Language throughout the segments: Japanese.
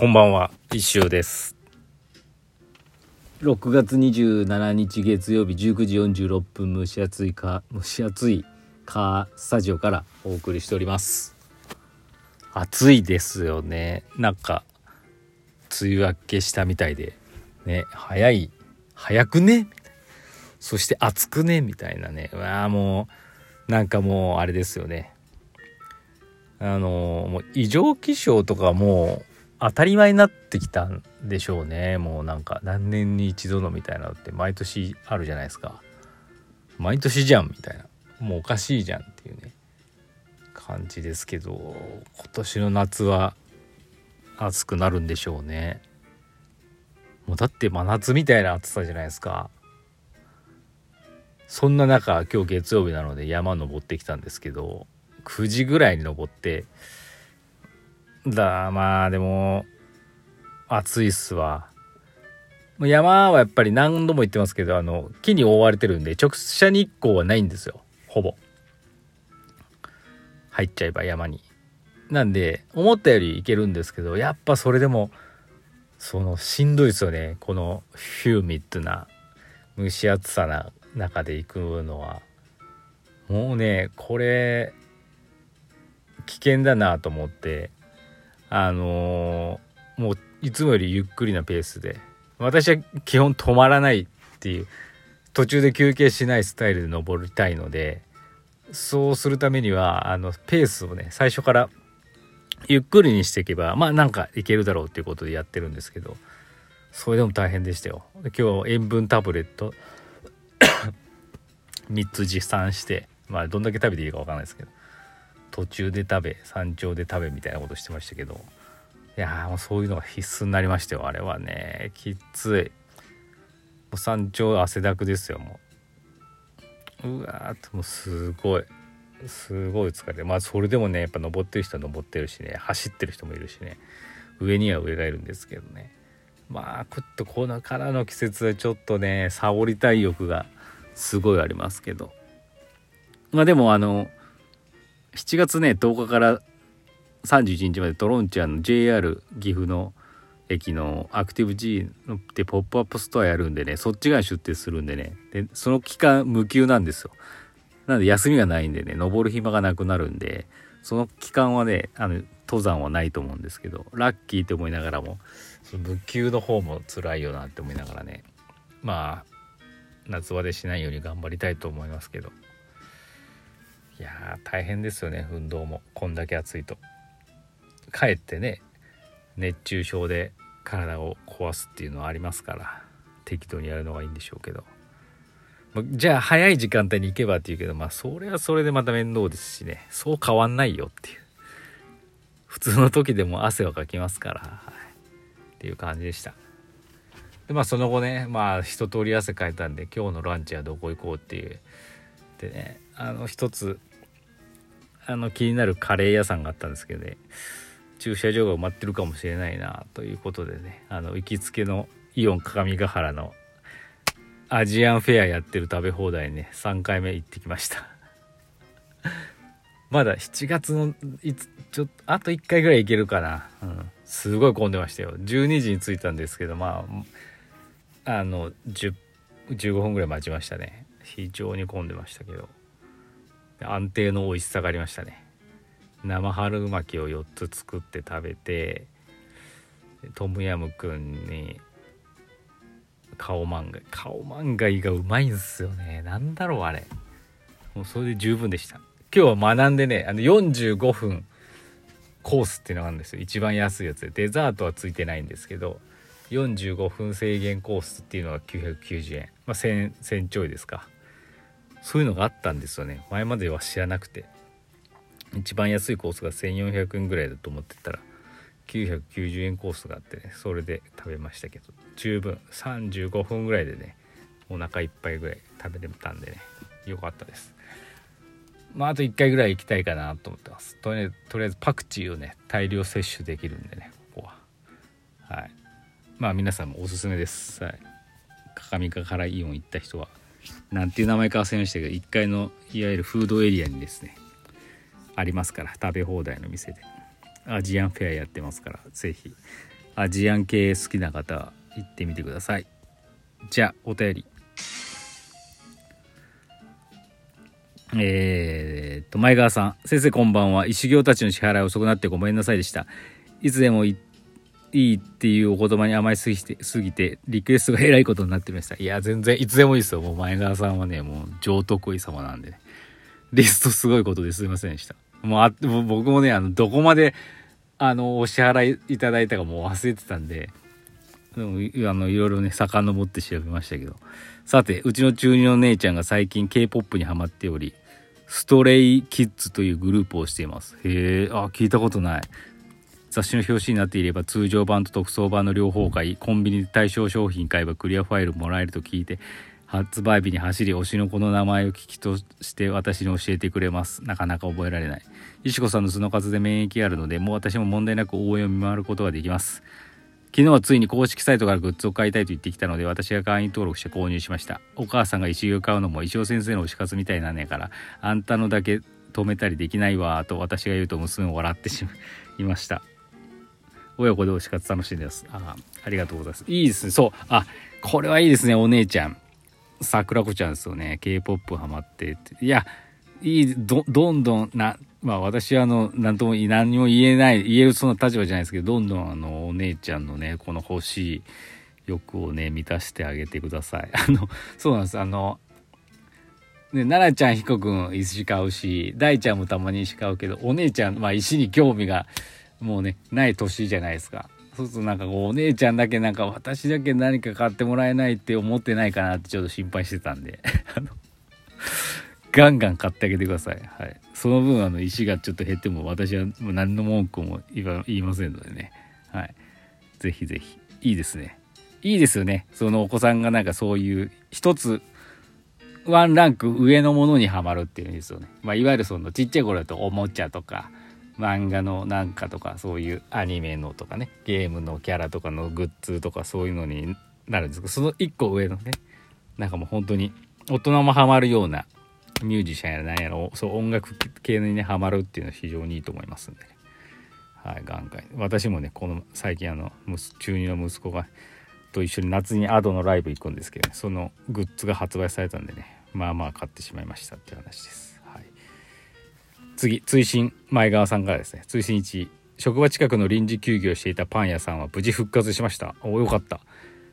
こんばんは、一周です。6月27日月曜日19時46分蒸し暑いか蒸し暑いカースタジオからお送りしております。暑いですよね。なんか梅雨明けしたみたいでね、早い早くね？そして暑くね？みたいなね。うわあもうなんかもうあれですよね。あのもう異常気象とかもう当たり前になってきたんでしょうね。もうなんか何年に一度のみたいなのって毎年あるじゃないですか。毎年じゃんみたいな。もうおかしいじゃんっていうね。感じですけど今年の夏は暑くなるんでしょうね。もうだって真夏みたいな暑さじゃないですか。そんな中今日月曜日なので山登ってきたんですけど9時ぐらいに登ってだ。まあでも暑いっすわ。山はやっぱり何度も言ってますけどあの木に覆われてるんで直射日光はないんですよ。ほぼ。入っちゃえば山に。なんで思ったより行けるんですけどやっぱそれでもそのしんどいですよね。このヒューミッドな蒸し暑さな中で行くのは。もうねこれ危険だなと思って。あのーもういつもよりゆっくりなペースで。私は基本止まらないっていう途中で休憩しないスタイルで登りたいのでそうするためにはあのペースをね最初からゆっくりにしていけばまあなんかいけるだろうっていうことでやってるんですけどそれでも大変でしたよ。今日塩分タブレット 3つ持参してまあどんだけ食べていいか分かんないですけど。途中で食べ山頂で食べみたいなことしてましたけど。いやーもうそういうのが必須になりましたよあれはね。きつい。もう山頂汗だくですよもう。うわーっともうすごい。すごい疲れてまあそれでもねやっぱ登ってる人は登ってるしね。走ってる人もいるしね。上には上がいるんですけどね。まあちょっとこのからの季節はちょっとねサボりたい欲がすごいありますけど。まあでもあの7月ね10日から31日までトロンチャンの JR 岐阜の駅のアクティブ G のでポップアップストアやるんでねそっち側に出店するんでね。でその期間無休なんですよ。なんで休みがないんでね登る暇がなくなるんでその期間はねあの登山はないと思うんですけどラッキーって思いながらも無給の方も辛いよなって思いながらねまあ夏バテしないように頑張りたいと思いますけど。いや大変ですよね運動も。こんだけ暑いと。かえってね熱中症で体を壊すっていうのはありますから適当にやるのがいいんでしょうけど、まじゃあ早い時間帯に行けばっていうけどまあそれはそれでまた面倒ですしね。そう変わんないよっていう。普通の時でも汗はかきますから、はい、っていう感じでした。でまあその後ねまあ一通り汗かいたんで今日のランチはどこ行こうっていう。でねあの一つあの気になるカレー屋さんがあったんですけどね。駐車場が埋まってるかもしれないなということでね。あの行きつけのイオン各務原のアジアンフェアやってる食べ放題ね。3回目行ってきました。まだ7月のいつちょっとあと1回ぐらい行けるかな、うん、すごい混んでましたよ。12時に着いたんですけどまああの10 15分ぐらい待ちましたね。非常に混んでましたけど。安定の美味しさがありましたね。生春巻きを4つ作って食べてトムヤムくんにカオマンガイカオマンガイがうまいんすよね。なんだろうあれ。もうそれで十分でした。今日は学んでねあの45分コースっていうのがあるんですよ。一番安いやつで。デザートはついてないんですけど45分制限コースっていうのが990円。まあ 1000, 1000ちょいですか。そういうのがあったんですよね。前までは知らなくて。一番安いコースが1400円ぐらいだと思ってたら990円コースがあってねそれで食べましたけど。十分35分ぐらいでねお腹いっぱいぐらい食べれたんでね良かったです。まああと1回ぐらい行きたいかなと思ってます。とりあえずとりあえずパクチーをね大量摂取できるんでねここは。はい。まあ皆さんもおすすめです。はい。各務からイオン行った人は。なんていう名前か忘れましたけど1階のいわゆるフードエリアにですねありますから食べ放題の店で。アジアンフェアやってますから是非アジアン系好きな方は行ってみてください。じゃあお便り。えー、っと前川さん。先生こんばんは。石行たちの支払い遅くなってごめんなさいでした。いつでもいいっていうお言葉に甘いすぎてすぎてリクエストがえらいことになってました。いや全然いつでもいいですよ。もう前川さんはねもう上得意様なんでね。リストすごいことですいませんでした。もうあ僕もねあのどこまであのお支払いいただいたかもう忘れてたんででもあのいろいろね遡って調べましたけど。さてうちの中二の姉ちゃんが最近 k p o p にハマっておりストレイキッズというグループをしています。へえあ聞いたことない。雑誌の表紙になっていれば通常版と特装版の両方買いコンビニで対象商品買えばクリアファイルもらえると聞いて発売日に走り推しの子の名前を聞きとして私に教えてくれます。なかなか覚えられない。石子さんの素の数で免疫あるのでもう私も問題なく応援を見回ることができます。昨日はついに公式サイトからグッズを買いたいと言ってきたので私が会員登録して購入しました。お母さんが石を買うのも石尾先生の推し活みたいなんねからあんたのだけ止めたりできないわと私が言うと娘も笑ってしまいました。親子で推し活楽しんです。あありがとうございます。いいですね。そう。あこれはいいですねお姉ちゃん。桜子ちゃんですよね。K-POP ハマってって。いやいいどどんどんなまあ私はあの何とも何も言えない言えるそんな立場じゃないですけどどんどんあのお姉ちゃんのねこの欲しい欲をね満たしてあげてください。あのそうなんです。あのね、奈々ちゃん、彦君、石買うし、大ちゃんもたまに石買うけど、お姉ちゃん、まあ石に興味がもうね、ない年じゃないですか。そうするとなんかお姉ちゃんだけなんか私だけ何か買ってもらえないって思ってないかなってちょっと心配してたんで あのガンガン買ってあげてください。はい。その分あの石がちょっと減っても私はもう何の文句も言いませんのでね。はい。ぜひぜひ。いいですね。いいですよね。そのお子さんがなんかそういう一つワンランク上のものにはまるっていうんですよね。まあいわゆるそのちっちゃい頃だとおもちゃとか漫画のなんかとかそういうアニメのとかねゲームのキャラとかのグッズとかそういうのになるんですけどその1個上のねなんかもう本当に大人もハマるようなミュージシャンやら何やらそう音楽系にねハマるっていうのは非常にいいと思いますんでね。はいガンガン。私もねこの最近あの中2の息子がと一緒に夏にアドのライブ行くんですけど、ね、そのグッズが発売されたんでねまあまあ買ってしまいましたっていう話です。次追伸前川さんからですね。追伸1職場近くの臨時休業していたパン屋さんは無事復活しました。およかった。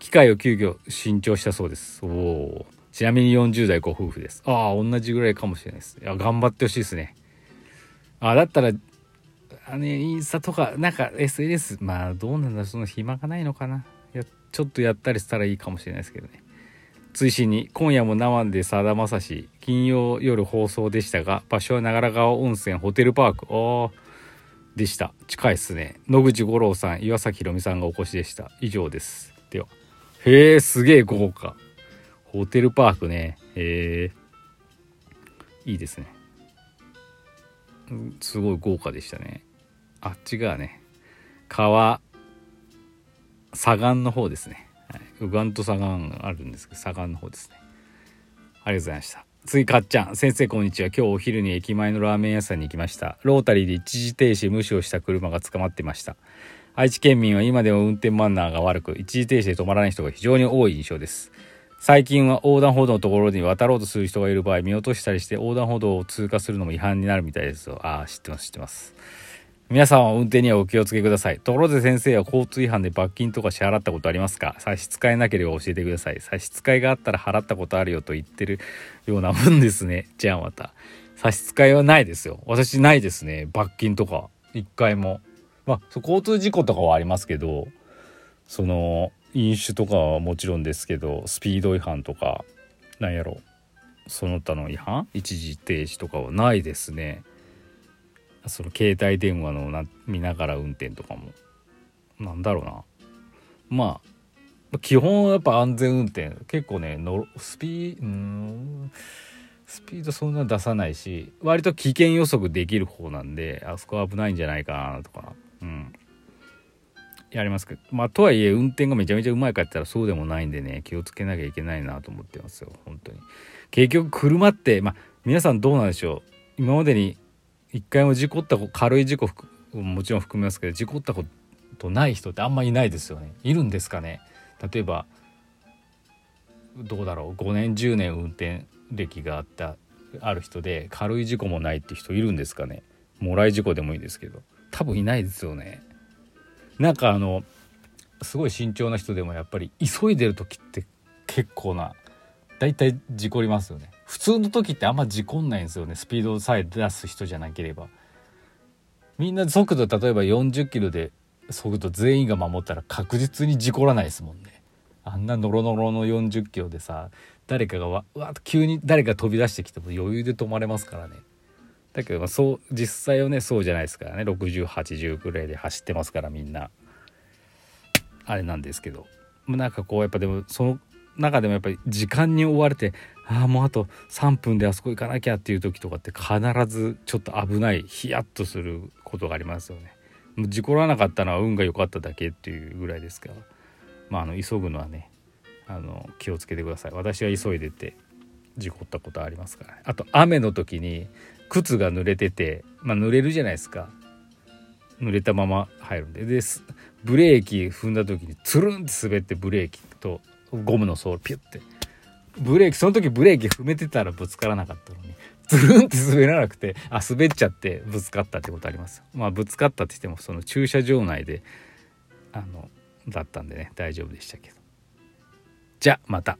機械を休業新調したそうです。おおちなみに40代ご夫婦です。ああ同じぐらいかもしれないです。いや頑張ってほしいですね。あだったらあの、ね、インスタとかなんか SNS まあどうなんだその暇がないのかな。いやちょっとやったりしたらいいかもしれないですけどね。追伸に今夜も生でさだまさし金曜夜放送でしたが場所は長良川温泉ホテルパーク。あでした。近いっすね。野口五郎さん岩崎宏美さんがお越しでした。以上です。ではへえすげえ豪華。ホテルパークね。へえいいですね。すごい豪華でしたね。あっちがね。川左岸の方ですね。はい。ウガンと左岸あるんですけど左岸の方ですね。ありがとうございました。次かっちゃん先生こんにちは。今日お昼に駅前のラーメン屋さんに行きました。ロータリーで一時停止無視をした車が捕まってました。愛知県民は今でも運転マナーが悪く一時停止で止まらない人が非常に多い印象です。最近は横断歩道のところに渡ろうとする人がいる場合見落としたりして横断歩道を通過するのも違反になるみたいです。よああ知ってます知ってます。皆さんは運転にはお気をつけください。ところで先生は交通違反で罰金とか支払ったことありますか？差し支えなければ教えてください。差し支えがあったら払ったことあるよと言ってるようなもんですね。じゃあまた。差し支えはないですよ。私ないですね。罰金とか。一回も。まあ、交通事故とかはありますけど、その、飲酒とかはもちろんですけど、スピード違反とか、なんやろ。その他の違反？一時停止とかはないですね。その携帯電話のな見ながら運転とかも。なんだろうな。まあ基本やっぱ安全運転。結構ねのスピースピードそんな出さないし割と危険予測できる方なんであそこ危ないんじゃないかなとか。うん。やりますけど。まあとはいえ運転がめちゃめちゃうまいかって言ったらそうでもないんでね気をつけなきゃいけないなと思ってますよ。本当に。結局車ってまあ皆さんどうなんでしょう。今までに一回も事故った軽い事故もちろん含めますけど事故ったことない人ってあんまいないですよね。いるんですかね。例えばどうだろう。5年10年運転歴があったある人で軽い事故もないって人いるんですかね。もらい事故でもいいですけど。多分いないですよね。なんかあのすごい慎重な人でもやっぱり急いでる時って結構な大体事故りますよね。普通の時ってあんま事故んないんですよね。スピードさえ出す人じゃなければ。みんな速度例えば40キロで速度全員が守ったら確実に事故らないですもんね。あんなノロノロの40キロでさ誰かがわわっと急に誰か飛び出してきても余裕で止まれますからね。だけどそう実際はねそうじゃないですからね。6080ぐらいで走ってますからみんな。あれなんですけど。なんかこうやっぱでもその中でもやっぱり時間に追われてああもうあと3分であそこ行かなきゃっていう時とかって必ずちょっと危ないヒヤッとすることがありますよね。もう事故らなかったのは運が良かっただけっていうぐらいですからまああの急ぐのはね。あの気をつけてください。私は急いでて事故ったことありますからね。あと雨の時に靴が濡れててまあ濡れるじゃないですか。濡れたまま入るんで。でブレーキ踏んだ時につるんって滑ってブレーキとゴムのソールピュッて。ブレーキその時ブレーキ踏めてたらぶつからなかったのに。ズルンって滑らなくてあ滑っちゃってぶつかったってことあります。まあぶつかったって言ってもその駐車場内であのだったんでね大丈夫でしたけど。じゃあまた。